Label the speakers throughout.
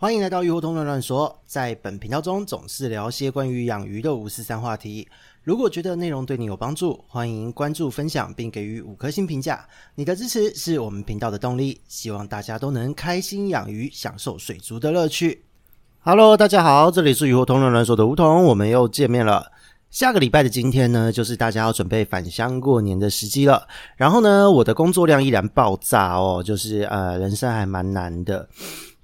Speaker 1: 欢迎来到鱼活通乱乱说，在本频道中总是聊些关于养鱼的五四三话题。如果觉得内容对你有帮助，欢迎关注、分享并给予五颗星评价。你的支持是我们频道的动力。希望大家都能开心养鱼，享受水族的乐趣。Hello，大家好，这里是鱼活通乱乱说的梧桐，我们又见面了。下个礼拜的今天呢，就是大家要准备返乡过年的时机了。然后呢，我的工作量依然爆炸哦，就是呃，人生还蛮难的。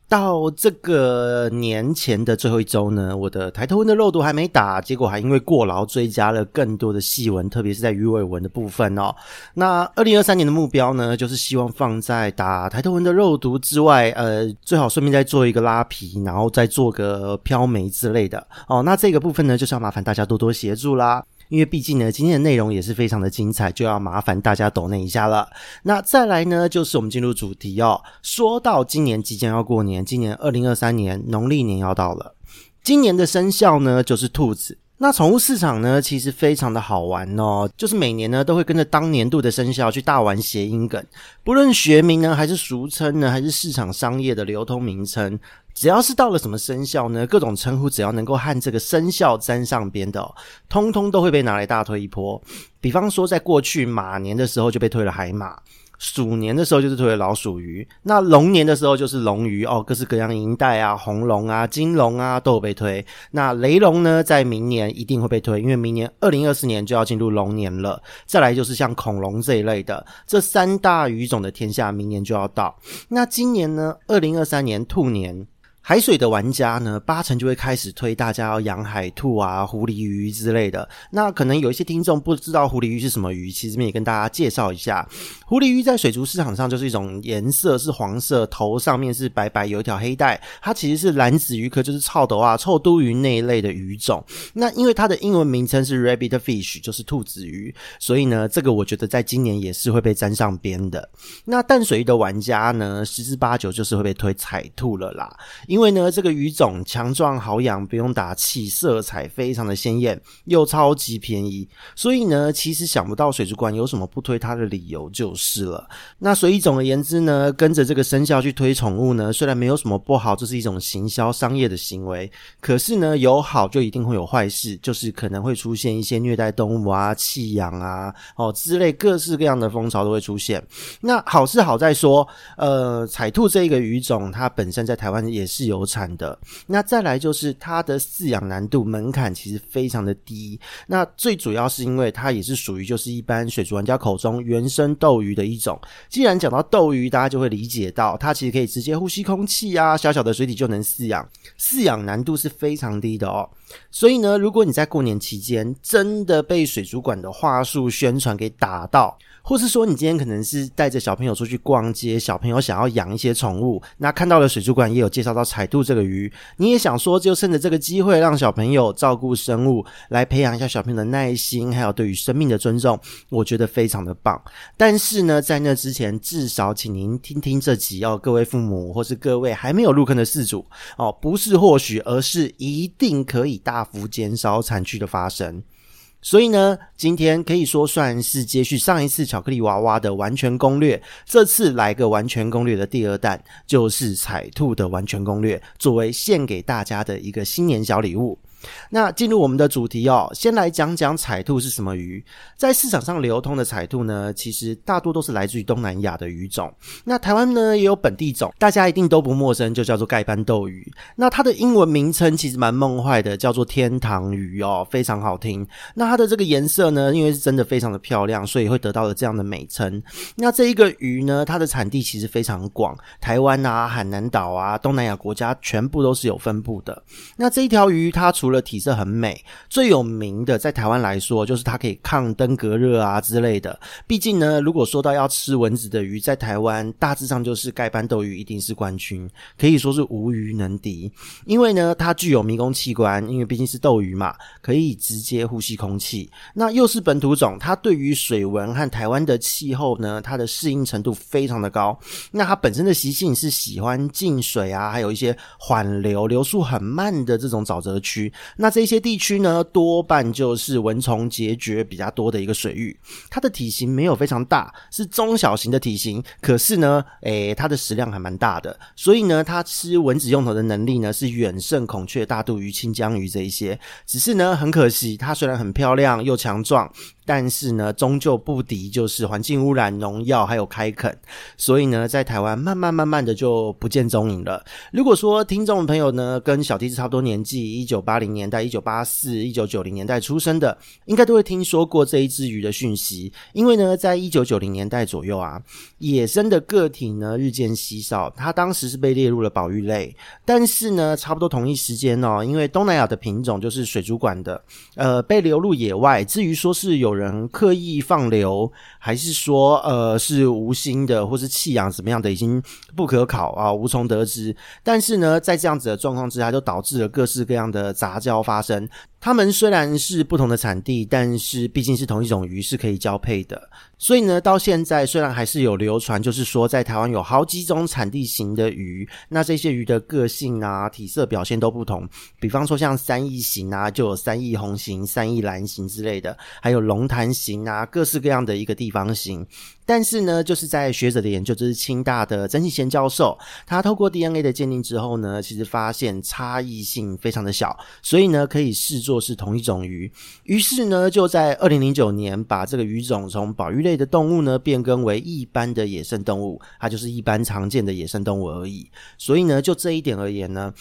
Speaker 1: 到这个年前的最后一周呢，我的抬头纹的肉毒还没打，结果还因为过劳追加了更多的细纹，特别是在鱼尾纹的部分哦。那二零二三年的目标呢，就是希望放在打抬头纹的肉毒之外，呃，最好顺便再做一个拉皮，然后再做个漂眉之类的哦。那这个部分呢，就是要麻烦大家多多协助啦。因为毕竟呢，今天的内容也是非常的精彩，就要麻烦大家抖内一下了。那再来呢，就是我们进入主题哦。说到今年即将要过年，今年二零二三年农历年要到了，今年的生肖呢就是兔子。那宠物市场呢，其实非常的好玩哦，就是每年呢都会跟着当年度的生肖去大玩谐音梗，不论学名呢，还是俗称呢，还是市场商业的流通名称。只要是到了什么生肖呢，各种称呼只要能够和这个生肖沾上边的，通通都会被拿来大推一波。比方说，在过去马年的时候就被推了海马，鼠年的时候就是推了老鼠鱼，那龙年的时候就是龙鱼哦，各式各样银带啊、红龙啊、金龙啊都有被推。那雷龙呢，在明年一定会被推，因为明年二零二四年就要进入龙年了。再来就是像恐龙这一类的，这三大鱼种的天下，明年就要到。那今年呢，二零二三年兔年。海水的玩家呢，八成就会开始推大家要养海兔啊、狐狸鱼之类的。那可能有一些听众不知道狐狸鱼是什么鱼，其实也跟大家介绍一下。狐狸鱼在水族市场上就是一种颜色是黄色，头上面是白白有一条黑带，它其实是蓝子鱼科，就是臭斗啊、臭都鱼那一类的鱼种。那因为它的英文名称是 rabbit fish，就是兔子鱼，所以呢，这个我觉得在今年也是会被沾上边的。那淡水鱼的玩家呢，十之八九就是会被推彩兔了啦。因为呢，这个鱼种强壮好养，不用打气，色彩非常的鲜艳，又超级便宜，所以呢，其实想不到水族馆有什么不推它的理由就是了。那所以总而言之呢，跟着这个生肖去推宠物呢，虽然没有什么不好，这是一种行销商业的行为，可是呢，有好就一定会有坏事，就是可能会出现一些虐待动物啊、弃养啊、哦之类各式各样的风潮都会出现。那好是好在说，呃，彩兔这一个鱼种，它本身在台湾也是。由产的，那再来就是它的饲养难度门槛其实非常的低，那最主要是因为它也是属于就是一般水族玩家口中原生斗鱼的一种。既然讲到斗鱼，大家就会理解到它其实可以直接呼吸空气啊，小小的水体就能饲养，饲养难度是非常低的哦。所以呢，如果你在过年期间真的被水族馆的话术宣传给打到，或是说你今天可能是带着小朋友出去逛街，小朋友想要养一些宠物，那看到了水族馆也有介绍到海兔这个鱼，你也想说就趁着这个机会让小朋友照顾生物，来培养一下小朋友的耐心，还有对于生命的尊重，我觉得非常的棒。但是呢，在那之前，至少请您听听这集哦，各位父母或是各位还没有入坑的饲主哦，不是或许，而是一定可以大幅减少惨剧的发生。所以呢，今天可以说算是接续上一次巧克力娃娃的完全攻略，这次来个完全攻略的第二弹，就是彩兔的完全攻略，作为献给大家的一个新年小礼物。那进入我们的主题哦，先来讲讲彩兔是什么鱼。在市场上流通的彩兔呢，其实大多都是来自于东南亚的鱼种。那台湾呢也有本地种，大家一定都不陌生，就叫做盖斑斗鱼。那它的英文名称其实蛮梦幻的，叫做天堂鱼哦，非常好听。那它的这个颜色呢，因为是真的非常的漂亮，所以会得到了这样的美称。那这一个鱼呢，它的产地其实非常广，台湾啊、海南岛啊、东南亚国家全部都是有分布的。那这一条鱼，它除了的体色很美，最有名的在台湾来说，就是它可以抗登革热啊之类的。毕竟呢，如果说到要吃蚊子的鱼，在台湾大致上就是盖斑斗鱼一定是冠军，可以说是无鱼能敌。因为呢，它具有迷宫器官，因为毕竟是斗鱼嘛，可以直接呼吸空气。那又是本土种，它对于水温和台湾的气候呢，它的适应程度非常的高。那它本身的习性是喜欢静水啊，还有一些缓流、流速很慢的这种沼泽区。那这些地区呢，多半就是蚊虫孑孓比较多的一个水域。它的体型没有非常大，是中小型的体型，可是呢，诶，它的食量还蛮大的，所以呢，它吃蚊子用头的能力呢是远胜孔雀、大肚鱼、青江鱼这一些。只是呢，很可惜，它虽然很漂亮又强壮。但是呢，终究不敌就是环境污染、农药还有开垦，所以呢，在台湾慢慢慢慢的就不见踪影了。如果说听众朋友呢跟小弟是差不多年纪，一九八零年代、一九八四、一九九零年代出生的，应该都会听说过这一只鱼的讯息。因为呢，在一九九零年代左右啊，野生的个体呢日渐稀少，它当时是被列入了保育类。但是呢，差不多同一时间哦，因为东南亚的品种就是水族馆的，呃，被流入野外。至于说是有人刻意放流，还是说呃是无心的，或是弃养怎么样的，已经不可考啊，无从得知。但是呢，在这样子的状况之下，就导致了各式各样的杂交发生。它们虽然是不同的产地，但是毕竟是同一种鱼，是可以交配的。所以呢，到现在虽然还是有流传，就是说在台湾有好几种产地型的鱼，那这些鱼的个性啊、体色表现都不同。比方说像三翼型啊，就有三翼红型、三翼蓝型之类的，还有龙潭型啊，各式各样的一个地方型。但是呢，就是在学者的研究，就是清大的曾庆贤教授，他透过 DNA 的鉴定之后呢，其实发现差异性非常的小，所以呢，可以视作是同一种鱼。于是呢，就在二零零九年，把这个鱼种从保育类的动物呢，变更为一般的野生动物，它就是一般常见的野生动物而已。所以呢，就这一点而言呢。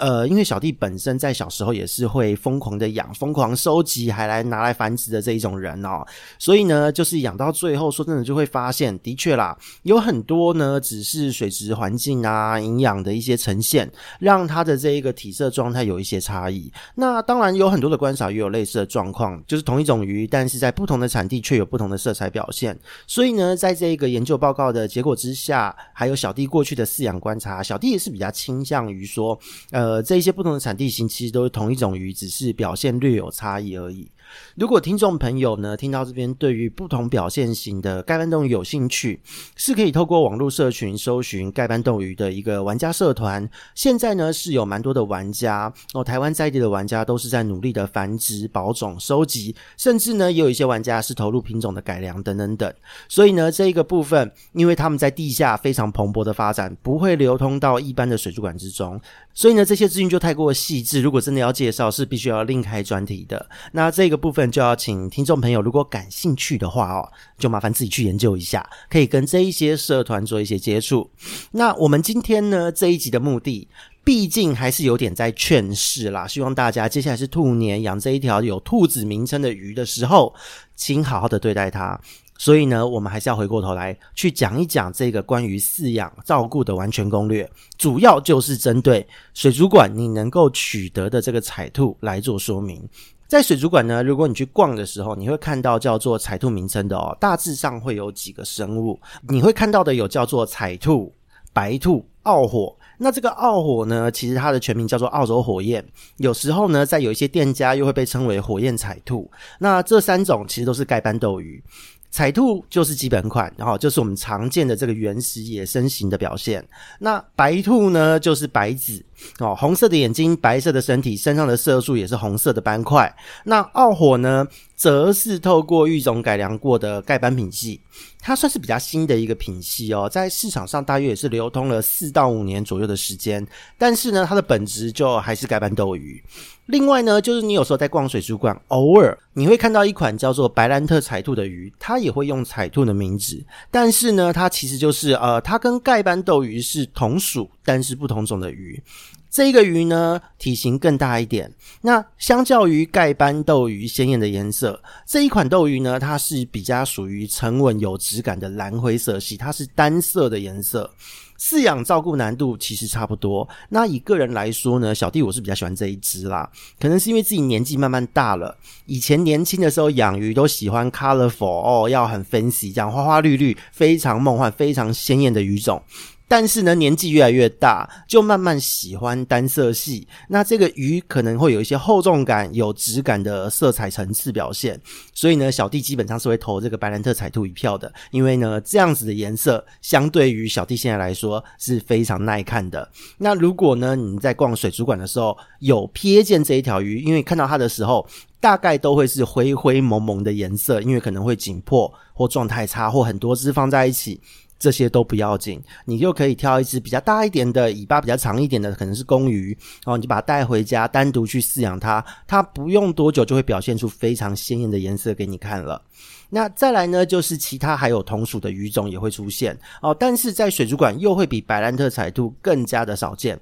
Speaker 1: 呃，因为小弟本身在小时候也是会疯狂的养、疯狂收集，还来拿来繁殖的这一种人哦，所以呢，就是养到最后，说真的就会发现，的确啦，有很多呢，只是水质环境啊、营养的一些呈现，让它的这一个体色状态有一些差异。那当然有很多的观赏也有类似的状况，就是同一种鱼，但是在不同的产地却有不同的色彩表现。所以呢，在这个研究报告的结果之下，还有小弟过去的饲养观察，小弟也是比较倾向于说，呃。呃，这一些不同的产地型其实都是同一种鱼，只是表现略有差异而已。如果听众朋友呢，听到这边，对于不同表现型的盖斑斗鱼有兴趣，是可以透过网络社群搜寻盖斑斗鱼的一个玩家社团。现在呢是有蛮多的玩家哦，台湾在地的玩家都是在努力的繁殖、保种、收集，甚至呢也有一些玩家是投入品种的改良等等等。所以呢这一个部分，因为他们在地下非常蓬勃的发展，不会流通到一般的水族馆之中，所以呢这些资讯就太过细致。如果真的要介绍，是必须要另开专题的。那这个部分。就要请听众朋友，如果感兴趣的话哦，就麻烦自己去研究一下，可以跟这一些社团做一些接触。那我们今天呢这一集的目的，毕竟还是有点在劝世啦，希望大家接下来是兔年养这一条有兔子名称的鱼的时候，请好好的对待它。所以呢，我们还是要回过头来去讲一讲这个关于饲养照顾的完全攻略，主要就是针对水族馆你能够取得的这个彩兔来做说明。在水族馆呢，如果你去逛的时候，你会看到叫做彩兔名称的哦，大致上会有几个生物。你会看到的有叫做彩兔、白兔、澳火。那这个澳火呢，其实它的全名叫做澳洲火焰。有时候呢，在有一些店家又会被称为火焰彩兔。那这三种其实都是盖斑斗鱼。彩兔就是基本款，然后就是我们常见的这个原始野生型的表现。那白兔呢，就是白子。哦，红色的眼睛，白色的身体，身上的色素也是红色的斑块。那澳火呢，则是透过育种改良过的盖斑品系，它算是比较新的一个品系哦，在市场上大约也是流通了四到五年左右的时间。但是呢，它的本质就还是盖斑斗鱼。另外呢，就是你有时候在逛水族馆，偶尔你会看到一款叫做白兰特彩兔的鱼，它也会用彩兔的名字，但是呢，它其实就是呃，它跟盖斑斗鱼是同属，但是不同种的鱼。这个鱼呢，体型更大一点。那相较于盖斑斗鱼鲜艳的颜色，这一款斗鱼呢，它是比较属于沉稳有质感的蓝灰色系，它是单色的颜色。饲养照顾难度其实差不多。那以个人来说呢，小弟我是比较喜欢这一只啦。可能是因为自己年纪慢慢大了，以前年轻的时候养鱼都喜欢 colorful 哦，要很 fancy，这样花花绿绿，非常梦幻、非常鲜艳的鱼种。但是呢，年纪越来越大，就慢慢喜欢单色系。那这个鱼可能会有一些厚重感、有质感的色彩层次表现。所以呢，小弟基本上是会投这个白兰特彩兔一票的，因为呢，这样子的颜色相对于小弟现在来说是非常耐看的。那如果呢，你在逛水族馆的时候有瞥见这一条鱼，因为看到它的时候，大概都会是灰灰蒙蒙的颜色，因为可能会紧迫或状态差，或很多只放在一起。这些都不要紧，你就可以挑一只比较大一点的、尾巴比较长一点的，可能是公鱼，然后你就把它带回家，单独去饲养它，它不用多久就会表现出非常鲜艳的颜色给你看了。那再来呢，就是其他还有同属的鱼种也会出现哦，但是在水族馆又会比白兰特彩兔更加的少见。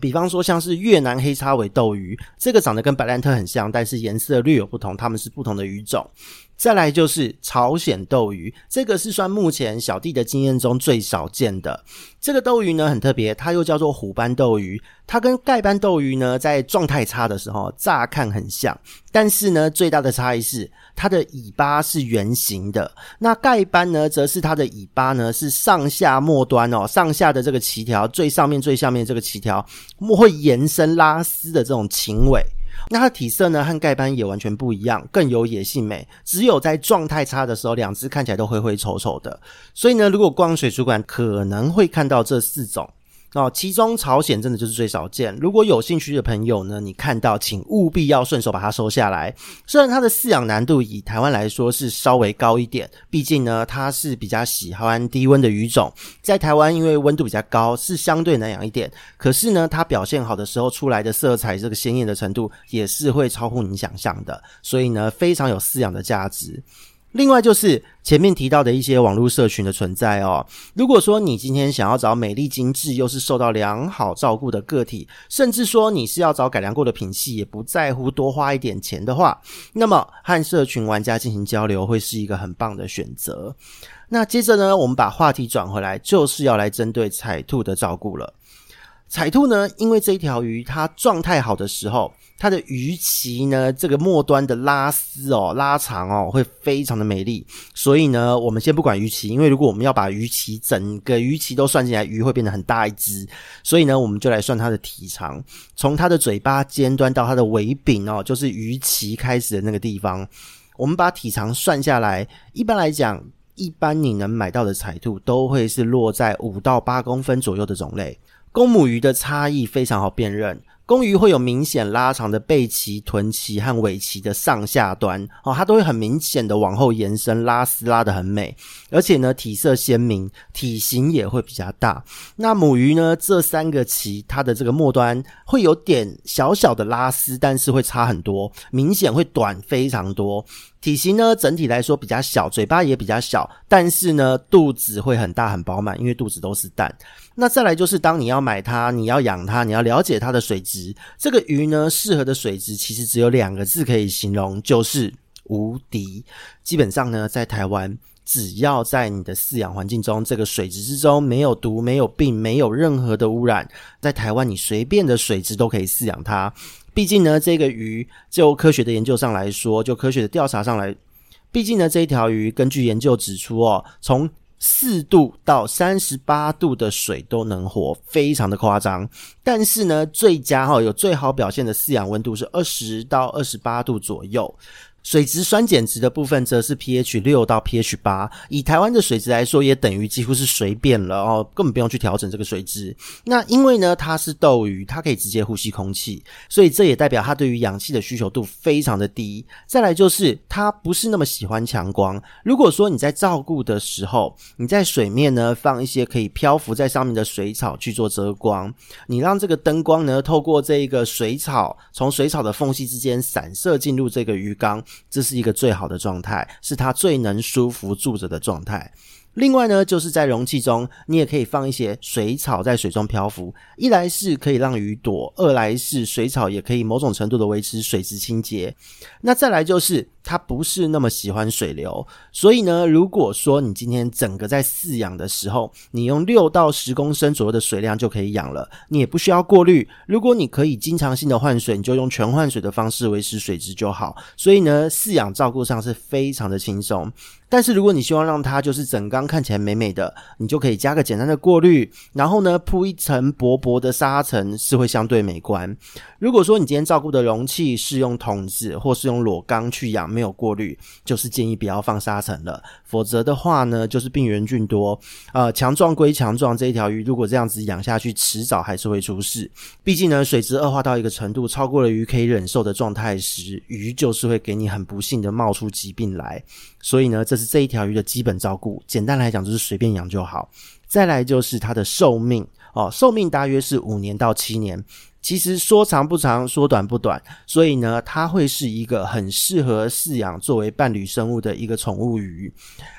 Speaker 1: 比方说像是越南黑叉尾斗鱼，这个长得跟白兰特很像，但是颜色略有不同，它们是不同的鱼种。再来就是朝鲜斗鱼，这个是算目前小弟的经验中最少见的。这个斗鱼呢很特别，它又叫做虎斑斗鱼。它跟盖斑斗鱼呢在状态差的时候，乍看很像，但是呢最大的差异是它的尾巴是圆形的。那盖斑呢，则是它的尾巴呢是上下末端哦，上下的这个鳍条，最上面最下面这个鳍条会延伸拉丝的这种禽尾。那它的体色呢，和盖斑也完全不一样，更有野性美。只有在状态差的时候，两只看起来都灰灰丑丑的。所以呢，如果逛水族馆，可能会看到这四种。哦，其中朝鲜真的就是最少见。如果有兴趣的朋友呢，你看到请务必要顺手把它收下来。虽然它的饲养难度以台湾来说是稍微高一点，毕竟呢它是比较喜欢低温的鱼种，在台湾因为温度比较高，是相对难养一点。可是呢，它表现好的时候出来的色彩这个鲜艳的程度也是会超乎你想象的，所以呢非常有饲养的价值。另外就是前面提到的一些网络社群的存在哦。如果说你今天想要找美丽精致又是受到良好照顾的个体，甚至说你是要找改良过的品系，也不在乎多花一点钱的话，那么和社群玩家进行交流会是一个很棒的选择。那接着呢，我们把话题转回来，就是要来针对彩兔的照顾了。彩兔呢，因为这一条鱼它状态好的时候，它的鱼鳍呢，这个末端的拉丝哦，拉长哦，会非常的美丽。所以呢，我们先不管鱼鳍，因为如果我们要把鱼鳍整个鱼鳍都算进来，鱼会变得很大一只。所以呢，我们就来算它的体长，从它的嘴巴尖端到它的尾柄哦，就是鱼鳍开始的那个地方，我们把体长算下来。一般来讲，一般你能买到的彩兔都会是落在五到八公分左右的种类。公母鱼的差异非常好辨认，公鱼会有明显拉长的背鳍、臀鳍和尾鳍的上下端，哦，它都会很明显的往后延伸，拉丝拉得很美，而且呢，体色鲜明，体型也会比较大。那母鱼呢，这三个鳍它的这个末端会有点小小的拉丝，但是会差很多，明显会短非常多。体型呢，整体来说比较小，嘴巴也比较小，但是呢，肚子会很大很饱满，因为肚子都是蛋。那再来就是，当你要买它，你要养它，你要了解它的水质。这个鱼呢，适合的水质其实只有两个字可以形容，就是无敌。基本上呢，在台湾，只要在你的饲养环境中，这个水质之中没有毒、没有病、没有任何的污染，在台湾你随便的水质都可以饲养它。毕竟呢，这个鱼就科学的研究上来说，就科学的调查上来，毕竟呢，这一条鱼根据研究指出哦，从四度到三十八度的水都能活，非常的夸张。但是呢，最佳哈有最好表现的饲养温度是二十到二十八度左右。水质酸碱值的部分则是 pH 六到 pH 八，以台湾的水质来说，也等于几乎是随便了哦，根本不用去调整这个水质。那因为呢，它是斗鱼，它可以直接呼吸空气，所以这也代表它对于氧气的需求度非常的低。再来就是它不是那么喜欢强光。如果说你在照顾的时候，你在水面呢放一些可以漂浮在上面的水草去做遮光，你让这个灯光呢透过这个水草，从水草的缝隙之间散射进入这个鱼缸。这是一个最好的状态，是他最能舒服住着的状态。另外呢，就是在容器中，你也可以放一些水草在水中漂浮。一来是可以让鱼躲，二来是水草也可以某种程度的维持水质清洁。那再来就是它不是那么喜欢水流，所以呢，如果说你今天整个在饲养的时候，你用六到十公升左右的水量就可以养了，你也不需要过滤。如果你可以经常性的换水，你就用全换水的方式维持水质就好。所以呢，饲养照顾上是非常的轻松。但是如果你希望让它就是整缸看起来美美的，你就可以加个简单的过滤，然后呢铺一层薄薄的沙层，是会相对美观。如果说你今天照顾的容器是用桶子或是用裸缸去养，没有过滤，就是建议不要放沙层了，否则的话呢，就是病原菌多。呃，强壮归强壮，这一条鱼如果这样子养下去，迟早还是会出事。毕竟呢，水质恶化到一个程度，超过了鱼可以忍受的状态时，鱼就是会给你很不幸的冒出疾病来。所以呢，这是这一条鱼的基本照顾。简单来讲，就是随便养就好。再来就是它的寿命哦，寿命大约是五年到七年。其实说长不长，说短不短。所以呢，它会是一个很适合饲养作为伴侣生物的一个宠物鱼。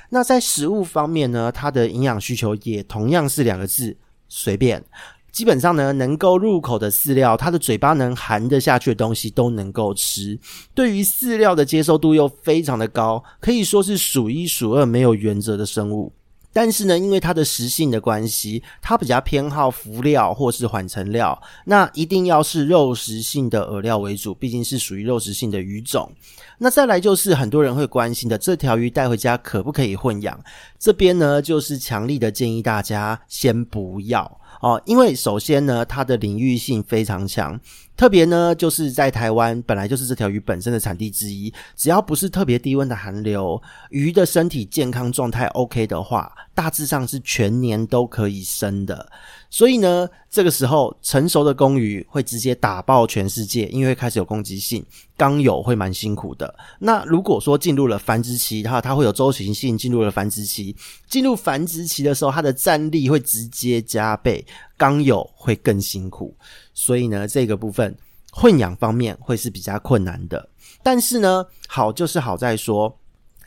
Speaker 1: 那在食物方面呢，它的营养需求也同样是两个字：随便。基本上呢，能够入口的饲料，它的嘴巴能含得下去的东西都能够吃。对于饲料的接受度又非常的高，可以说是数一数二没有原则的生物。但是呢，因为它的食性的关系，它比较偏好浮料或是缓层料，那一定要是肉食性的饵料为主，毕竟是属于肉食性的鱼种。那再来就是很多人会关心的，这条鱼带回家可不可以混养？这边呢，就是强力的建议大家先不要。哦，因为首先呢，它的领域性非常强，特别呢，就是在台湾本来就是这条鱼本身的产地之一，只要不是特别低温的寒流，鱼的身体健康状态 OK 的话，大致上是全年都可以生的。所以呢，这个时候成熟的公鱼会直接打爆全世界，因为开始有攻击性，刚有会蛮辛苦的。那如果说进入了繁殖期，它它会有周期性进入了繁殖期，进入繁殖期的时候，它的战力会直接加倍，刚有会更辛苦。所以呢，这个部分混养方面会是比较困难的。但是呢，好就是好在说。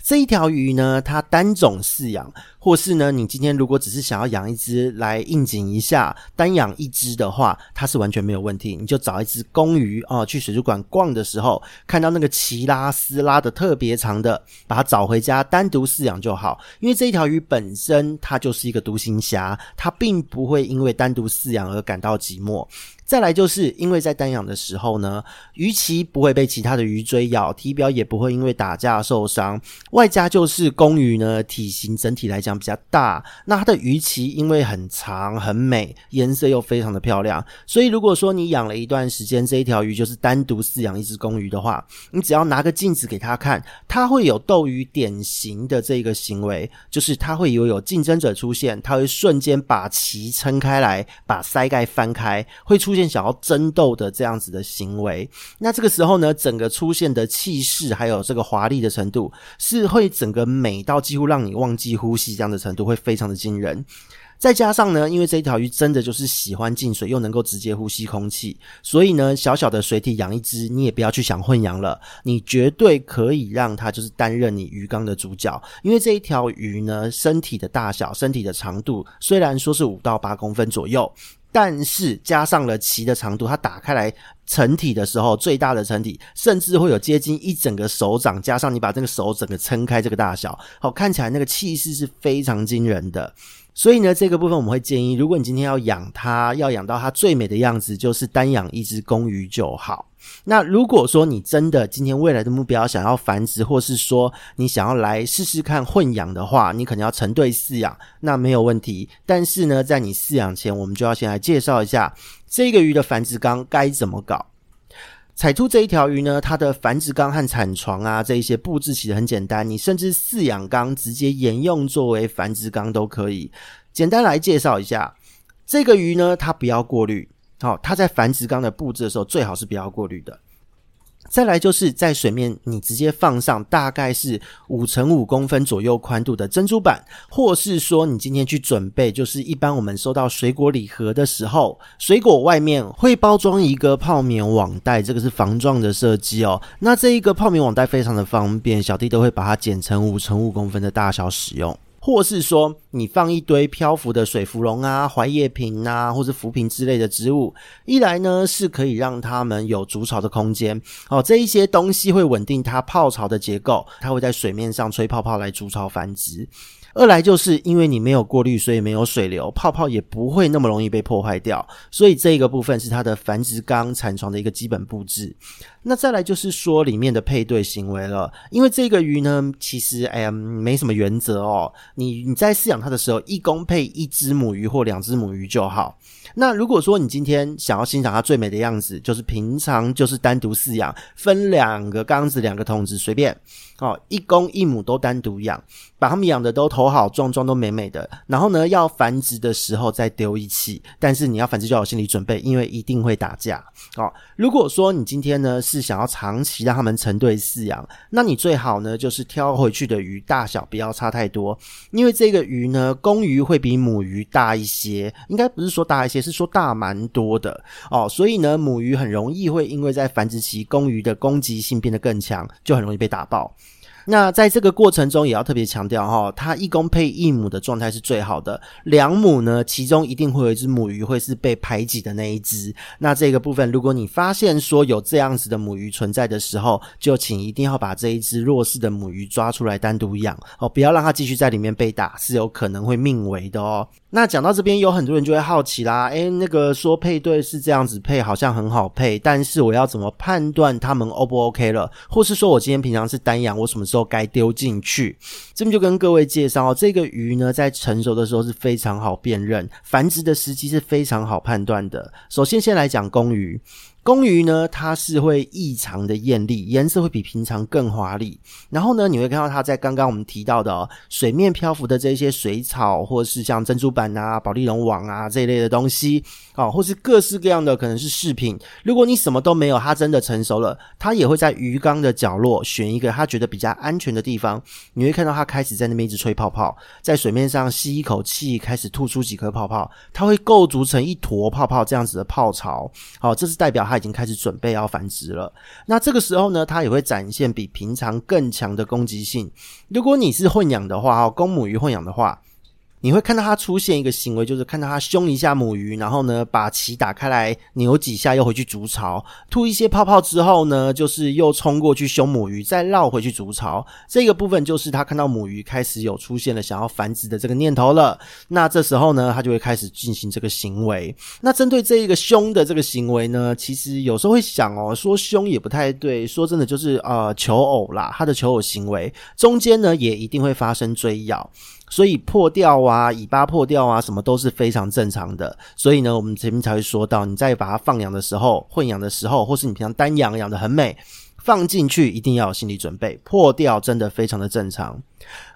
Speaker 1: 这一条鱼呢，它单种饲养，或是呢，你今天如果只是想要养一只来应景一下，单养一只的话，它是完全没有问题。你就找一只公鱼哦，去水族馆逛的时候，看到那个鳍拉丝拉得特别长的，把它找回家单独饲养就好。因为这一条鱼本身它就是一个独行侠，它并不会因为单独饲养而感到寂寞。再来就是因为在单养的时候呢，鱼鳍不会被其他的鱼追咬，体表也不会因为打架受伤，外加就是公鱼呢体型整体来讲比较大，那它的鱼鳍因为很长很美，颜色又非常的漂亮，所以如果说你养了一段时间，这一条鱼就是单独饲养一只公鱼的话，你只要拿个镜子给它看，它会有斗鱼典型的这个行为，就是它会有有竞争者出现，它会瞬间把鳍撑开来，把鳃盖翻开，会出出现。想要争斗的这样子的行为，那这个时候呢，整个出现的气势还有这个华丽的程度，是会整个美到几乎让你忘记呼吸这样的程度，会非常的惊人。再加上呢，因为这一条鱼真的就是喜欢进水，又能够直接呼吸空气，所以呢，小小的水体养一只，你也不要去想混养了，你绝对可以让它就是担任你鱼缸的主角。因为这一条鱼呢，身体的大小、身体的长度，虽然说是五到八公分左右。但是加上了鳍的长度，它打开来成体的时候，最大的成体甚至会有接近一整个手掌，加上你把这个手整个撑开这个大小，好，看起来那个气势是非常惊人的。所以呢，这个部分我们会建议，如果你今天要养它，要养到它最美的样子，就是单养一只公鱼就好。那如果说你真的今天未来的目标想要繁殖，或是说你想要来试试看混养的话，你可能要成对饲养，那没有问题。但是呢，在你饲养前，我们就要先来介绍一下这个鱼的繁殖缸该怎么搞。彩兔这一条鱼呢，它的繁殖缸和产床啊，这一些布置其实很简单，你甚至饲养缸直接沿用作为繁殖缸都可以。简单来介绍一下，这个鱼呢，它不要过滤。好，它在繁殖缸的布置的时候，最好是不要过滤的。再来就是在水面，你直接放上大概是五乘五公分左右宽度的珍珠板，或是说你今天去准备，就是一般我们收到水果礼盒的时候，水果外面会包装一个泡棉网袋，这个是防撞的设计哦。那这一个泡棉网袋非常的方便，小弟都会把它剪成五乘五公分的大小使用。或是说，你放一堆漂浮的水芙蓉啊、槐叶萍啊，或是浮萍之类的植物，一来呢是可以让它们有筑巢的空间哦，这一些东西会稳定它泡巢的结构，它会在水面上吹泡泡来筑巢繁殖。二来就是因为你没有过滤，所以没有水流，泡泡也不会那么容易被破坏掉。所以这个部分是它的繁殖缸产床的一个基本布置。那再来就是说里面的配对行为了，因为这个鱼呢，其实哎呀没什么原则哦。你你在饲养它的时候，一公配一只母鱼或两只母鱼就好。那如果说你今天想要欣赏它最美的样子，就是平常就是单独饲养，分两个缸子、两个桶子随便。哦，一公一母都单独养，把它们养的都头好壮壮，都美美的。然后呢，要繁殖的时候再丢一起。但是你要繁殖就要有心理准备，因为一定会打架。哦，如果说你今天呢是想要长期让它们成对饲养，那你最好呢就是挑回去的鱼大小不要差太多，因为这个鱼呢，公鱼会比母鱼大一些，应该不是说大一些，是说大蛮多的。哦，所以呢，母鱼很容易会因为在繁殖期，公鱼的攻击性变得更强，就很容易被打爆。那在这个过程中，也要特别强调哈，它一公配一母的状态是最好的。两母呢，其中一定会有一只母鱼会是被排挤的那一只。那这个部分，如果你发现说有这样子的母鱼存在的时候，就请一定要把这一只弱势的母鱼抓出来单独养哦，不要让它继续在里面被打，是有可能会命危的哦。那讲到这边，有很多人就会好奇啦，诶，那个说配对是这样子配，好像很好配，但是我要怎么判断它们 O 不 OK 了？或是说我今天平常是单养，我什么时候该丢进去？这边就跟各位介绍哦，这个鱼呢，在成熟的时候是非常好辨认，繁殖的时机是非常好判断的。首先，先来讲公鱼。公鱼呢，它是会异常的艳丽，颜色会比平常更华丽。然后呢，你会看到它在刚刚我们提到的哦，水面漂浮的这些水草，或是像珍珠板啊、宝丽龙网啊这一类的东西，哦，或是各式各样的可能是饰品。如果你什么都没有，它真的成熟了，它也会在鱼缸的角落选一个它觉得比较安全的地方。你会看到它开始在那边一直吹泡泡，在水面上吸一口气，开始吐出几颗泡泡，它会构筑成一坨泡泡这样子的泡巢。好，这是代表。它已经开始准备要繁殖了，那这个时候呢，它也会展现比平常更强的攻击性。如果你是混养的话，哦，公母鱼混养的话。你会看到它出现一个行为，就是看到它凶一下母鱼，然后呢，把鳍打开来扭几下，又回去筑巢，吐一些泡泡之后呢，就是又冲过去凶母鱼，再绕回去筑巢。这个部分就是它看到母鱼开始有出现了想要繁殖的这个念头了。那这时候呢，它就会开始进行这个行为。那针对这一个凶的这个行为呢，其实有时候会想哦，说凶也不太对，说真的就是呃求偶啦，它的求偶行为中间呢也一定会发生追咬。所以破掉啊，尾巴破掉啊，什么都是非常正常的。所以呢，我们前面才会说到，你在把它放养的时候、混养的时候，或是你平常单养养得很美，放进去一定要有心理准备，破掉真的非常的正常。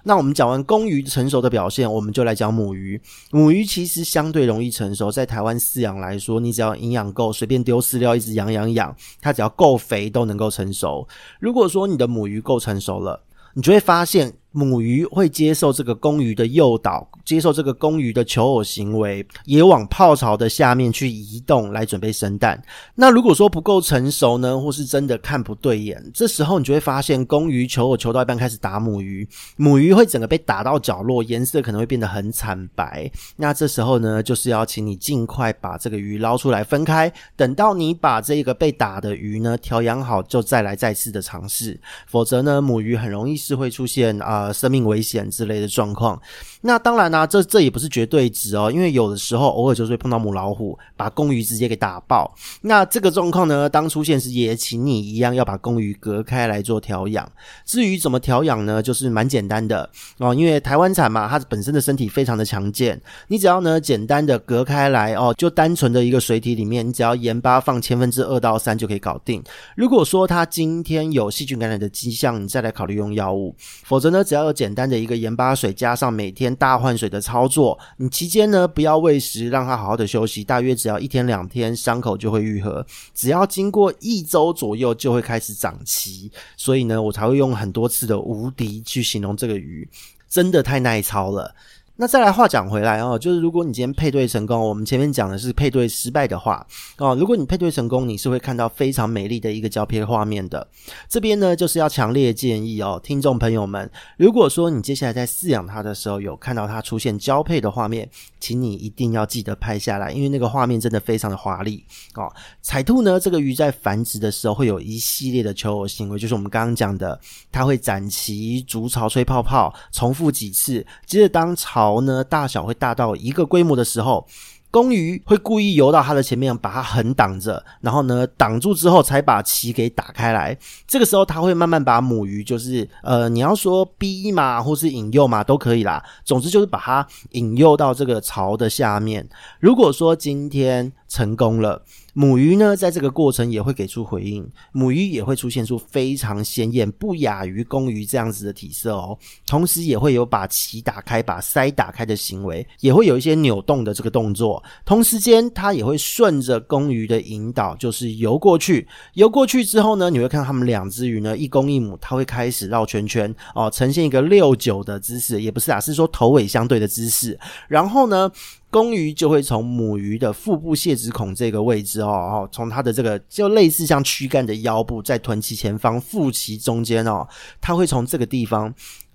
Speaker 1: 那我们讲完公鱼成熟的表现，我们就来讲母鱼。母鱼其实相对容易成熟，在台湾饲养来说，你只要营养够，随便丢饲料一直养养养，它只要够肥都能够成熟。如果说你的母鱼够成熟了，你就会发现。母鱼会接受这个公鱼的诱导，接受这个公鱼的求偶行为，也往泡巢的下面去移动来准备生蛋。那如果说不够成熟呢，或是真的看不对眼，这时候你就会发现公鱼求偶求到一半开始打母鱼，母鱼会整个被打到角落，颜色可能会变得很惨白。那这时候呢，就是要请你尽快把这个鱼捞出来分开，等到你把这个被打的鱼呢调养好，就再来再次的尝试。否则呢，母鱼很容易是会出现啊。生命危险之类的状况，那当然呢、这这也不是绝对值哦，因为有的时候偶尔就是会碰到母老虎，把公鱼直接给打爆。那这个状况呢，当出现时也请你一样要把公鱼隔开来做调养。至于怎么调养呢，就是蛮简单的哦，因为台湾产嘛，它本身的身体非常的强健，你只要呢简单的隔开来哦，就单纯的一个水体里面，你只要盐巴放千分之二到三就可以搞定。如果说它今天有细菌感染的迹象，你再来考虑用药物，否则呢，只有简单的一个盐巴水，加上每天大换水的操作，你期间呢不要喂食，让它好好的休息，大约只要一天两天，伤口就会愈合。只要经过一周左右，就会开始长鳍。所以呢，我才会用很多次的无敌去形容这个鱼，真的太耐操了。那再来话讲回来哦，就是如果你今天配对成功，我们前面讲的是配对失败的话哦，如果你配对成功，你是会看到非常美丽的一个交配画面的。这边呢，就是要强烈建议哦，听众朋友们，如果说你接下来在饲养它的时候有看到它出现交配的画面，请你一定要记得拍下来，因为那个画面真的非常的华丽哦。彩兔呢，这个鱼在繁殖的时候会有一系列的求偶行为，就是我们刚刚讲的，它会展鳍、筑巢、吹泡泡，重复几次，接着当巢。巢呢，大小会大到一个规模的时候，公鱼会故意游到它的前面，把它横挡着，然后呢挡住之后，才把鳍给打开来。这个时候，它会慢慢把母鱼，就是呃，你要说逼嘛，或是引诱嘛，都可以啦。总之就是把它引诱到这个巢的下面。如果说今天成功了。母鱼呢，在这个过程也会给出回应，母鱼也会出现出非常鲜艳、不亚于公鱼这样子的体色哦。同时，也会有把鳍打开、把鳃打开的行为，也会有一些扭动的这个动作。同时间，它也会顺着公鱼的引导，就是游过去。游过去之后呢，你会看它们两只鱼呢，一公一母，它会开始绕圈圈哦，呈现一个六九的姿势，也不是啊，是说头尾相对的姿势。然后呢，公鱼就会从母鱼的腹部泄殖孔这个位置哦，哦，从它的这个就类似像躯干的腰部，在臀鳍前方、腹鳍中间哦，它会从这个地方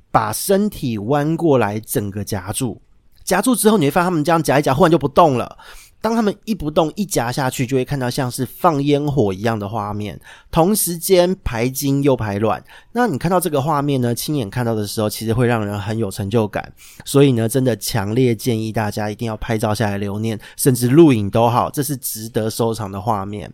Speaker 1: 把身体弯过来，整个夹住。夹住之后，你会发现它们这样夹一夹，忽然就不动了。当他们一不动一夹下去，就会看到像是放烟火一样的画面，同时间排精又排卵。那你看到这个画面呢，亲眼看到的时候，其实会让人很有成就感。所以呢，真的强烈建议大家一定要拍照下来留念，甚至录影都好，这是值得收藏的画面。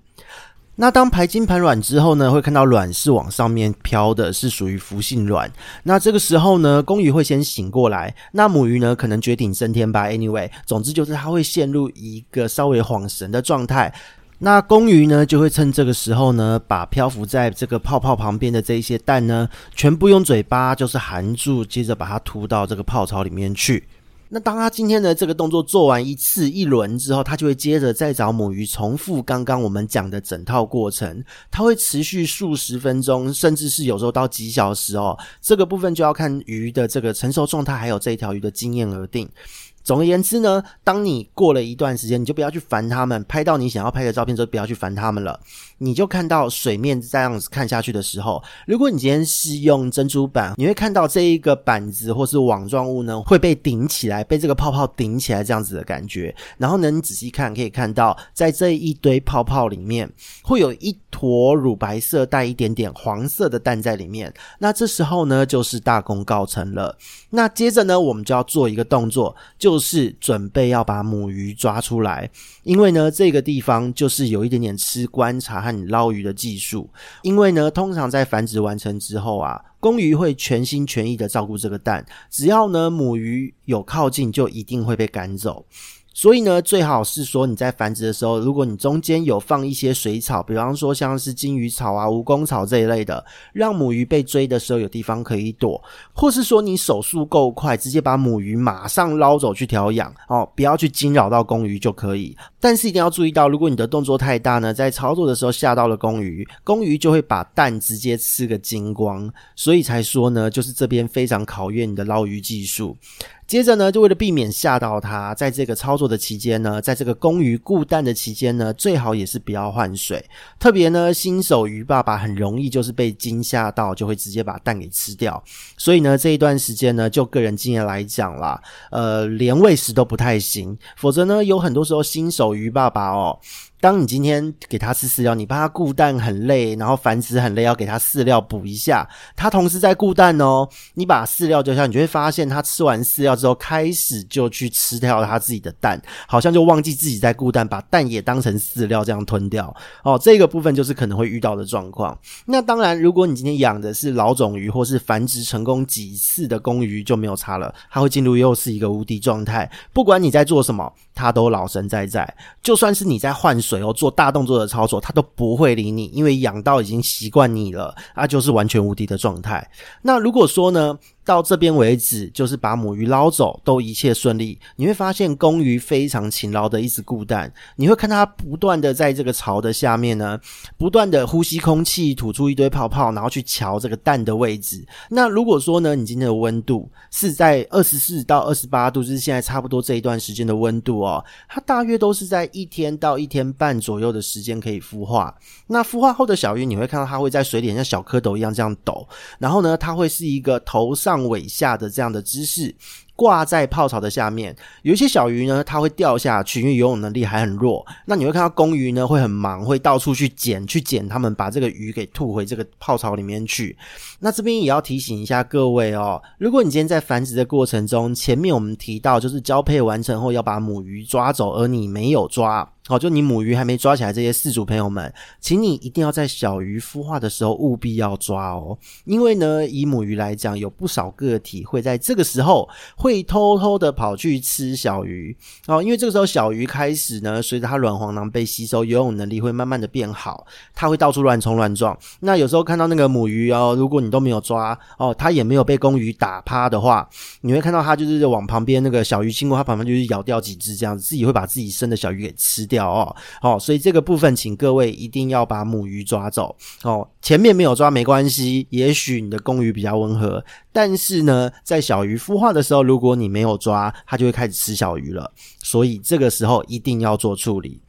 Speaker 1: 那当排精排卵之后呢，会看到卵是往上面飘的，是属于浮性卵。那这个时候呢，公鱼会先醒过来，那母鱼呢，可能绝顶升天吧。Anyway，总之就是它会陷入一个稍微恍神的状态。那公鱼呢，就会趁这个时候呢，把漂浮在这个泡泡旁边的这一些蛋呢，全部用嘴巴就是含住，接着把它吐到这个泡槽里面去。那当他今天的这个动作做完一次一轮之后，他就会接着再找母鱼重复刚刚我们讲的整套过程，它会持续数十分钟，甚至是有时候到几小时哦。这个部分就要看鱼的这个成熟状态，还有这一条鱼的经验而定。总而言之呢，当你过了一段时间，你就不要去烦他们。拍到你想要拍的照片之后，不要去烦他们了。你就看到水面这样子看下去的时候，如果你今天是用珍珠板，你会看到这一个板子或是网状物呢会被顶起来，被这个泡泡顶起来这样子的感觉。然后呢，你仔细看可以看到，在这一堆泡泡里面会有一坨乳白色带一点点黄色的蛋在里面。那这时候呢，就是大功告成了。那接着呢，我们就要做一个动作，就。是准备要把母鱼抓出来，因为呢，这个地方就是有一点点吃观察和你捞鱼的技术。因为呢，通常在繁殖完成之后啊，公鱼会全心全意的照顾这个蛋，只要呢母鱼有靠近，就一定会被赶走。所以呢，最好是说你在繁殖的时候，如果你中间有放一些水草，比方说像是金鱼草啊、蜈蚣草这一类的，让母鱼被追的时候有地方可以躲，或是说你手速够快，直接把母鱼马上捞走去调养哦，不要去惊扰到公鱼就可以。但是一定要注意到，如果你的动作太大呢，在操作的时候吓到了公鱼，公鱼就会把蛋直接吃个精光。所以才说呢，就是这边非常考验你的捞鱼技术。接着呢，就为了避免吓到它，在这个操作的期间呢，在这个公鱼顾蛋的期间呢，最好也是不要换水。特别呢，新手鱼爸爸很容易就是被惊吓到，就会直接把蛋给吃掉。所以呢，这一段时间呢，就个人经验来讲啦，呃，连喂食都不太行。否则呢，有很多时候新手鱼爸爸哦。当你今天给它吃饲料，你帮它顾蛋很累，然后繁殖很累，要给它饲料补一下，它同时在顾蛋哦。你把饲料丢下，你就会发现它吃完饲料之后，开始就去吃掉它自己的蛋，好像就忘记自己在顾蛋，把蛋也当成饲料这样吞掉。哦，这个部分就是可能会遇到的状况。那当然，如果你今天养的是老种鱼，或是繁殖成功几次的公鱼，就没有差了，它会进入又是一个无敌状态，不管你在做什么，它都老神在在。就算是你在换水哦，做大动作的操作，它都不会理你，因为养到已经习惯你了，它就是完全无敌的状态。那如果说呢，到这边为止，就是把母鱼捞走，都一切顺利。你会发现公鱼非常勤劳的一直顾蛋，你会看它不断的在这个巢的下面呢，不断的呼吸空气，吐出一堆泡泡，然后去瞧这个蛋的位置。那如果说呢，你今天的温度是在二十四到二十八度，就是现在差不多这一段时间的温度哦，它大约都是在一天到一天半左右的时间可以孵化。那孵化后的小鱼，你会看到它会在水里像小蝌蚪一样这样抖，然后呢，它会是一个头上。尾下的这样的姿势，挂在泡槽的下面。有一些小鱼呢，它会掉下去，因为游泳能力还很弱。那你会看到公鱼呢，会很忙，会到处去捡，去捡它们，把这个鱼给吐回这个泡槽里面去。那这边也要提醒一下各位哦，如果你今天在繁殖的过程中，前面我们提到就是交配完成后要把母鱼抓走，而你没有抓。好，就你母鱼还没抓起来，这些饲主朋友们，请你一定要在小鱼孵化的时候务必要抓哦，因为呢，以母鱼来讲，有不少个体会在这个时候会偷偷的跑去吃小鱼哦，因为这个时候小鱼开始呢，随着它卵黄囊被吸收，游泳能力会慢慢的变好，它会到处乱冲乱撞。那有时候看到那个母鱼哦，如果你都没有抓哦，它也没有被公鱼打趴的话，你会看到它就是往旁边那个小鱼经过它旁边，就是咬掉几只这样子，自己会把自己生的小鱼给吃掉。哦，哦，所以这个部分，请各位一定要把母鱼抓走哦。前面没有抓没关系，也许你的公鱼比较温和，但是呢，在小鱼孵化的时候，如果你没有抓，它就会开始吃小鱼了。所以这个时候一定要做处理。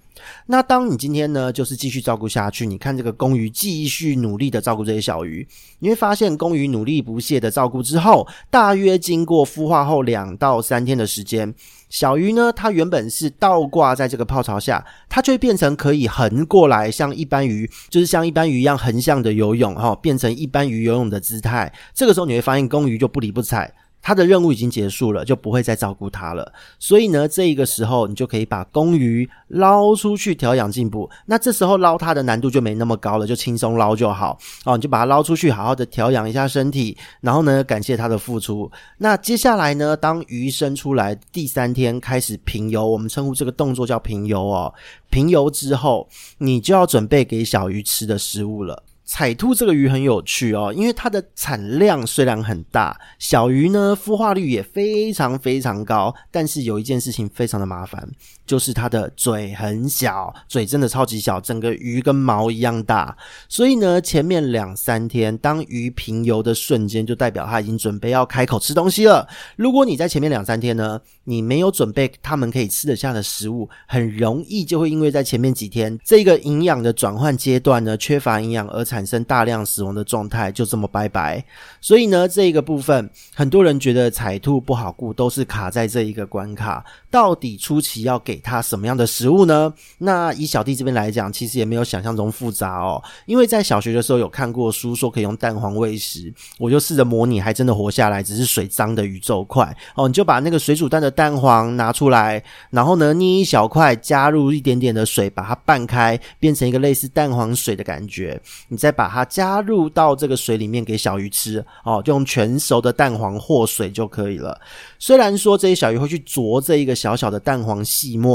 Speaker 1: 那当你今天呢，就是继续照顾下去，你看这个公鱼继续努力的照顾这些小鱼，你会发现公鱼努力不懈的照顾之后，大约经过孵化后两到三天的时间，小鱼呢，它原本是倒挂在这个泡槽下，它就会变成可以横过来，像一般鱼，就是像一般鱼一样横向的游泳，哈，变成一般鱼游泳的姿态。这个时候你会发现公鱼就不理不睬。它的任务已经结束了，就不会再照顾它了。所以呢，这个时候你就可以把公鱼捞出去调养进步。那这时候捞它的难度就没那么高了，就轻松捞就好哦。你就把它捞出去，好好的调养一下身体，然后呢，感谢它的付出。那接下来呢，当鱼生出来第三天开始平游，我们称呼这个动作叫平游哦。平游之后，你就要准备给小鱼吃的食物了。彩兔这个鱼很有趣哦，因为它的产量虽然很大，小鱼呢孵化率也非常非常高，但是有一件事情非常的麻烦，就是它的嘴很小，嘴真的超级小，整个鱼跟毛一样大。所以呢，前面两三天，当鱼平游的瞬间，就代表它已经准备要开口吃东西了。如果你在前面两三天呢，你没有准备它们可以吃得下的食物，很容易就会因为在前面几天这个营养的转换阶段呢，缺乏营养而产。生大量死亡的状态，就这么拜拜。所以呢，这个部分很多人觉得彩兔不好顾，都是卡在这一个关卡。到底初期要给它什么样的食物呢？那以小弟这边来讲，其实也没有想象中复杂哦。因为在小学的时候有看过书，说可以用蛋黄喂食，我就试着模拟，还真的活下来，只是水脏的宇宙块哦。你就把那个水煮蛋的蛋黄拿出来，然后呢，捏一小块，加入一点点的水，把它拌开，变成一个类似蛋黄水的感觉。你再把它加入到这个水里面给小鱼吃哦，就用全熟的蛋黄和水就可以了。虽然说这些小鱼会去啄这一个小小的蛋黄细末，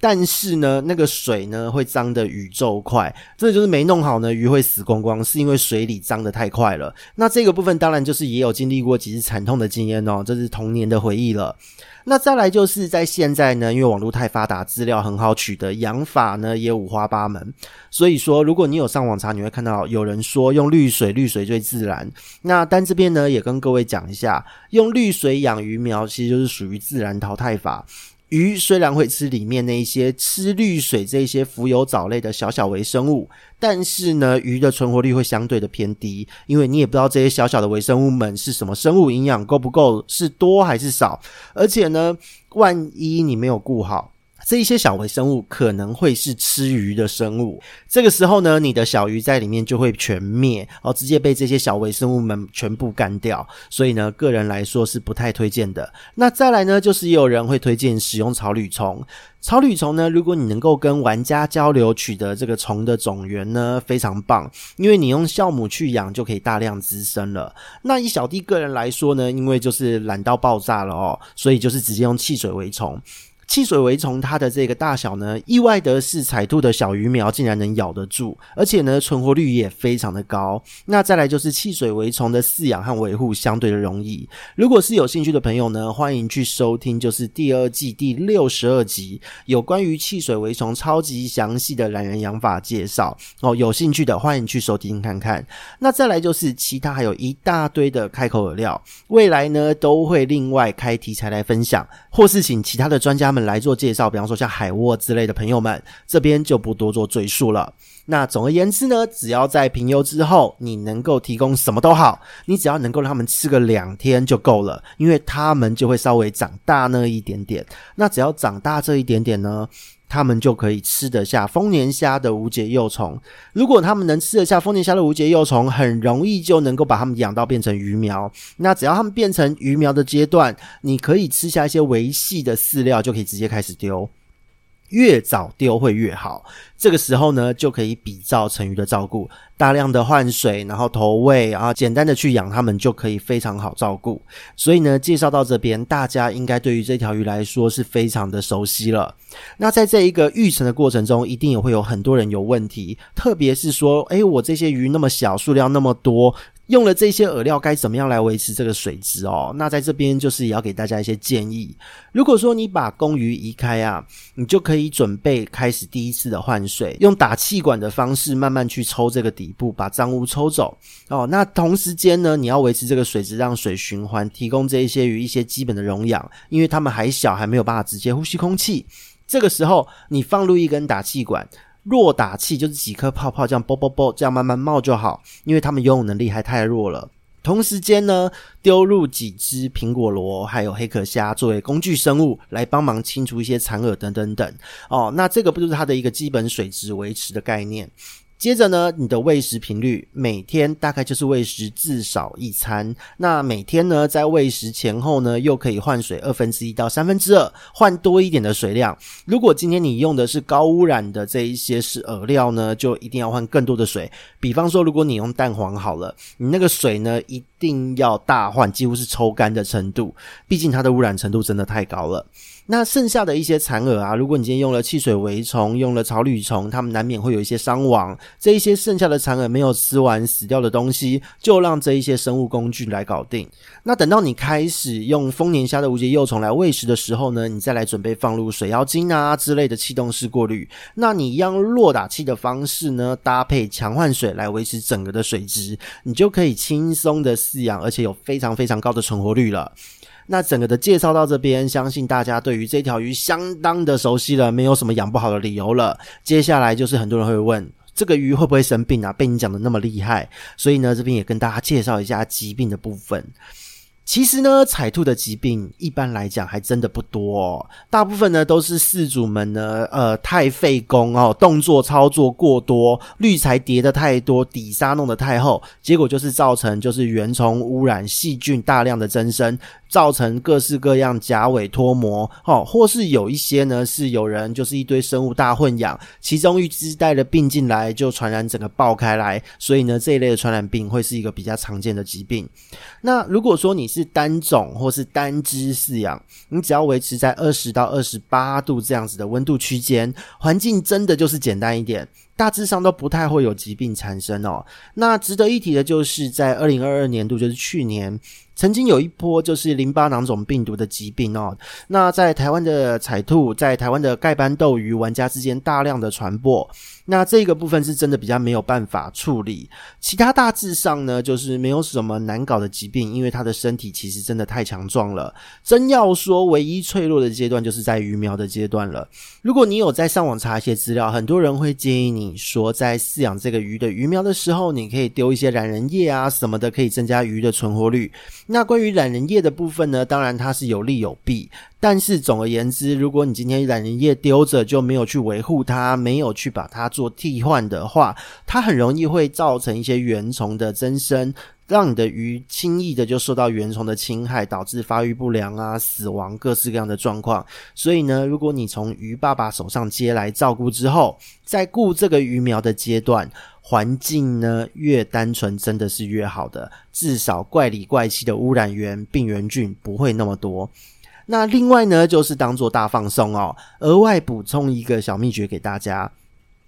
Speaker 1: 但是呢，那个水呢会脏的宇宙快，这就是没弄好呢，鱼会死光光，是因为水里脏的太快了。那这个部分当然就是也有经历过几次惨痛的经验哦，这是童年的回忆了。那再来就是在现在呢，因为网络太发达，资料很好取得，养法呢也五花八门。所以说，如果你有上网查，你会看到有人说用绿水，绿水最自然。那但这边呢，也跟各位讲一下，用绿水养鱼苗，其实就是属于自然淘汰法。鱼虽然会吃里面那一些吃绿水这些浮游藻类的小小微生物，但是呢，鱼的存活率会相对的偏低，因为你也不知道这些小小的微生物们是什么生物，营养够不够，是多还是少，而且呢，万一你没有顾好。这一些小微生物可能会是吃鱼的生物，这个时候呢，你的小鱼在里面就会全灭，哦，直接被这些小微生物们全部干掉。所以呢，个人来说是不太推荐的。那再来呢，就是也有人会推荐使用草履虫。草履虫呢，如果你能够跟玩家交流，取得这个虫的种源呢，非常棒，因为你用酵母去养就可以大量滋生了。那以小弟个人来说呢，因为就是懒到爆炸了哦，所以就是直接用汽水为虫。汽水蛔虫它的这个大小呢，意外的是彩兔的小鱼苗竟然能咬得住，而且呢存活率也非常的高。那再来就是汽水蛔虫的饲养和维护相对的容易。如果是有兴趣的朋友呢，欢迎去收听，就是第二季第六十二集，有关于汽水蛔虫超级详细的懒人养法介绍哦。有兴趣的欢迎去收听看看。那再来就是其他还有一大堆的开口饵料，未来呢都会另外开题材来分享，或是请其他的专家们来做介绍，比方说像海沃之类的朋友们，这边就不多做赘述了。那总而言之呢，只要在评优之后，你能够提供什么都好，你只要能够让他们吃个两天就够了，因为他们就会稍微长大那一点点。那只要长大这一点点呢，他们就可以吃得下丰年虾的无节幼虫。如果他们能吃得下丰年虾的无节幼虫，很容易就能够把他们养到变成鱼苗。那只要他们变成鱼苗的阶段，你可以吃下一些维系的饲料，就可以直接开始丢。越早丢会越好，这个时候呢，就可以比照成鱼的照顾，大量的换水，然后投喂，然后简单的去养它们，就可以非常好照顾。所以呢，介绍到这边，大家应该对于这条鱼来说是非常的熟悉了。那在这一个育成的过程中，一定也会有很多人有问题，特别是说，诶，我这些鱼那么小，数量那么多。用了这些饵料该怎么样来维持这个水质哦？那在这边就是也要给大家一些建议。如果说你把公鱼移开啊，你就可以准备开始第一次的换水，用打气管的方式慢慢去抽这个底部，把脏污抽走哦。那同时间呢，你要维持这个水质，让水循环，提供这一些鱼一些基本的溶氧，因为它们还小，还没有办法直接呼吸空气。这个时候，你放入一根打气管。弱打气就是几颗泡泡这样啵啵啵这样慢慢冒就好，因为他们游泳能力还太弱了。同时间呢，丢入几只苹果螺还有黑壳虾作为工具生物来帮忙清除一些残饵等等等。哦，那这个不就是它的一个基本水质维持的概念？接着呢，你的喂食频率每天大概就是喂食至少一餐。那每天呢，在喂食前后呢，又可以换水二分之一到三分之二，换多一点的水量。如果今天你用的是高污染的这一些是饵料呢，就一定要换更多的水。比方说，如果你用蛋黄好了，你那个水呢，一定要大换，几乎是抽干的程度。毕竟它的污染程度真的太高了。那剩下的一些残饵啊，如果你今天用了汽水蛔虫，用了草履虫，它们难免会有一些伤亡。这一些剩下的残饵没有吃完死掉的东西，就让这一些生物工具来搞定。那等到你开始用丰年虾的无节幼虫来喂食的时候呢，你再来准备放入水妖精啊之类的气动式过滤。那你一样弱打气的方式呢，搭配强换水来维持整个的水质，你就可以轻松的饲养，而且有非常非常高的存活率了。那整个的介绍到这边，相信大家对于这条鱼相当的熟悉了，没有什么养不好的理由了。接下来就是很多人会问，这个鱼会不会生病啊？被你讲的那么厉害，所以呢，这边也跟大家介绍一下疾病的部分。其实呢，彩兔的疾病一般来讲还真的不多哦，大部分呢都是饲主们呢，呃，太费工哦，动作操作过多，滤材叠的太多，底沙弄得太厚，结果就是造成就是原虫污染，细菌大量的增生。造成各式各样甲尾脱膜，哦，或是有一些呢，是有人就是一堆生物大混养，其中一只带了病进来，就传染整个爆开来，所以呢，这一类的传染病会是一个比较常见的疾病。那如果说你是单种或是单只饲养，你只要维持在二十到二十八度这样子的温度区间，环境真的就是简单一点。大致上都不太会有疾病产生哦。那值得一提的就是，在二零二二年度，就是去年，曾经有一波就是淋巴囊肿病毒的疾病哦。那在台湾的彩兔，在台湾的盖斑斗鱼玩家之间大量的传播。那这个部分是真的比较没有办法处理。其他大致上呢，就是没有什么难搞的疾病，因为它的身体其实真的太强壮了。真要说唯一脆弱的阶段，就是在鱼苗的阶段了。如果你有在上网查一些资料，很多人会建议你。说在饲养这个鱼的鱼苗的时候，你可以丢一些懒人液啊什么的，可以增加鱼的存活率。那关于懒人液的部分呢，当然它是有利有弊。但是总而言之，如果你今天懒人液丢着就没有去维护它，没有去把它做替换的话，它很容易会造成一些原虫的增生。让你的鱼轻易的就受到原虫的侵害，导致发育不良啊、死亡、各式各样的状况。所以呢，如果你从鱼爸爸手上接来照顾之后，在顾这个鱼苗的阶段，环境呢越单纯，真的是越好的。至少怪里怪气的污染源、病原菌不会那么多。那另外呢，就是当做大放松哦，额外补充一个小秘诀给大家。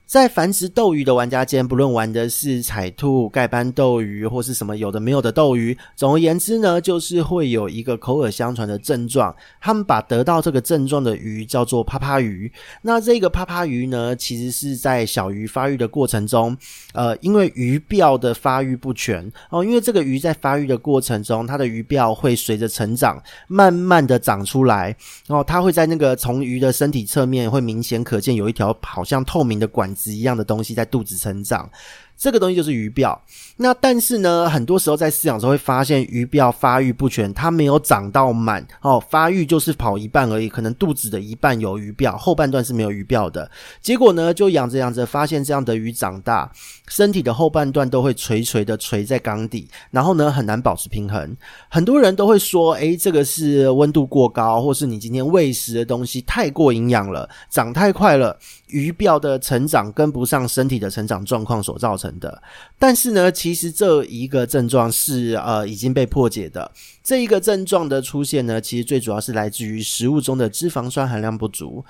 Speaker 1: 在繁殖斗鱼的玩家间，不论玩的是彩兔、盖斑斗鱼，或是什么有的没有的斗鱼，总而言之呢，就是会有一个口耳相传的症状。他们把得到这个症状的鱼叫做趴趴鱼。那这个趴趴鱼呢，其实是在小鱼发育的过程中，呃，因为鱼鳔的发育不全哦，因为这个鱼在发育的过程中，它的鱼鳔会随着成长，慢慢的长出来，然后它会在那个从鱼的身体侧面会明显可见有一条好像透明的管。子一样的东西在肚子成长。这个东西就是鱼鳔，那但是呢，很多时候在饲养时候会发现鱼鳔发育不全，它没有长到满哦，发育就是跑一半而已，可能肚子的一半有鱼鳔，后半段是没有鱼鳔的。结果呢，就养着养着，发现这样的鱼长大，身体的后半段都会垂垂的垂在缸底，然后呢，很难保持平衡。很多人都会说，诶，这个是温度过高，或是你今天喂食的东西太过营养了，长太快了，鱼鳔的成长跟不上身体的成长状况所造成的，但是呢，其实这一个症状是呃已经被破解的。这一个症状的出现呢，其实最主要是来自于食物中的脂肪酸含量不足。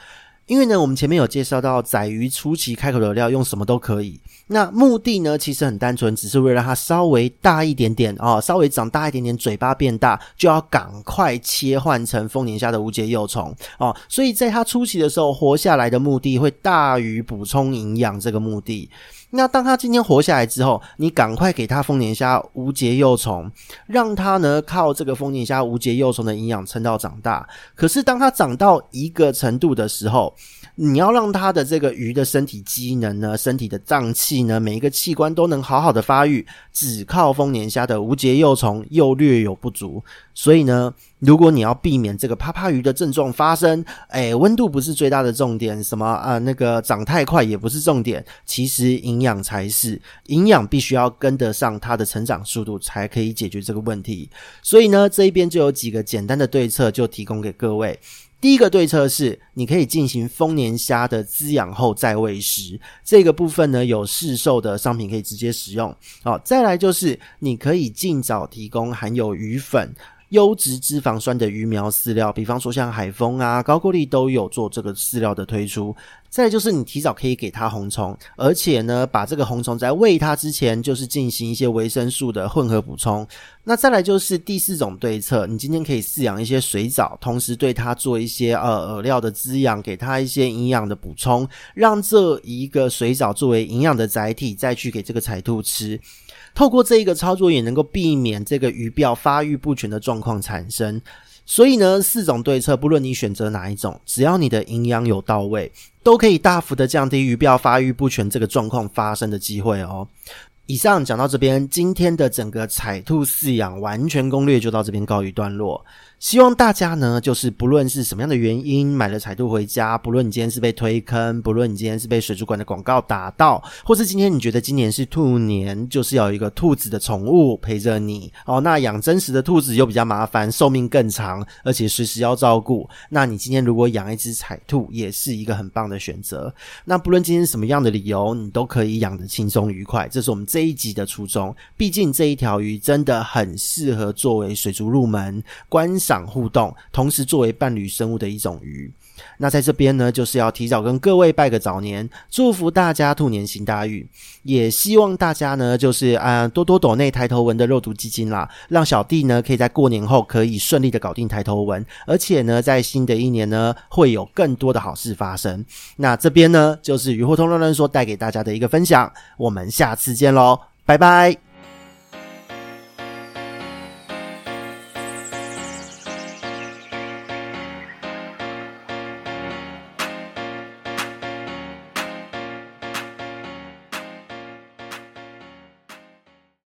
Speaker 1: 因为呢，我们前面有介绍到仔鱼初期开口的料用什么都可以，那目的呢其实很单纯，只是为了让它稍微大一点点哦，稍微长大一点点，嘴巴变大，就要赶快切换成丰年虾的无节幼虫哦。所以在它初期的时候，活下来的目的会大于补充营养这个目的。那当他今天活下来之后，你赶快给他丰年虾无节幼虫，让他呢靠这个丰年虾无节幼虫的营养撑到长大。可是当他长到一个程度的时候，你要让它的这个鱼的身体机能呢，身体的脏器呢，每一个器官都能好好的发育，只靠丰年虾的无节幼虫又略有不足。所以呢，如果你要避免这个趴趴鱼的症状发生，哎，温度不是最大的重点，什么啊，那个长太快也不是重点，其实营养才是，营养必须要跟得上它的成长速度，才可以解决这个问题。所以呢，这一边就有几个简单的对策，就提供给各位。第一个对策是，你可以进行丰年虾的滋养后再喂食，这个部分呢，有市售的商品可以直接使用。好，再来就是你可以尽早提供含有鱼粉。优质脂肪酸的鱼苗饲料，比方说像海丰啊、高过力都有做这个饲料的推出。再就是你提早可以给它红虫，而且呢，把这个红虫在喂它之前，就是进行一些维生素的混合补充。那再来就是第四种对策，你今天可以饲养一些水藻，同时对它做一些呃饵料的滋养，给它一些营养的补充，让这一个水藻作为营养的载体，再去给这个彩兔吃。透过这一个操作，也能够避免这个鱼鳔发育不全的状况产生。所以呢，四种对策，不论你选择哪一种，只要你的营养有到位，都可以大幅的降低鱼鳔发育不全这个状况发生的机会哦。以上讲到这边，今天的整个彩兔饲养完全攻略就到这边告一段落。希望大家呢，就是不论是什么样的原因买了彩兔回家，不论你今天是被推坑，不论你今天是被水族馆的广告打到，或是今天你觉得今年是兔年，就是要有一个兔子的宠物陪着你哦。那养真实的兔子又比较麻烦，寿命更长，而且随时要照顾。那你今天如果养一只彩兔，也是一个很棒的选择。那不论今天是什么样的理由，你都可以养得轻松愉快。这是我们这一集的初衷。毕竟这一条鱼真的很适合作为水族入门观赏互动，同时作为伴侣生物的一种鱼。那在这边呢，就是要提早跟各位拜个早年，祝福大家兔年行大运。也希望大家呢，就是啊、多多抖内抬头纹的肉毒基金啦，让小弟呢可以在过年后可以顺利的搞定抬头纹，而且呢，在新的一年呢会有更多的好事发生。那这边呢，就是鱼活通乱乱说带给大家的一个分享，我们下次见喽，拜拜。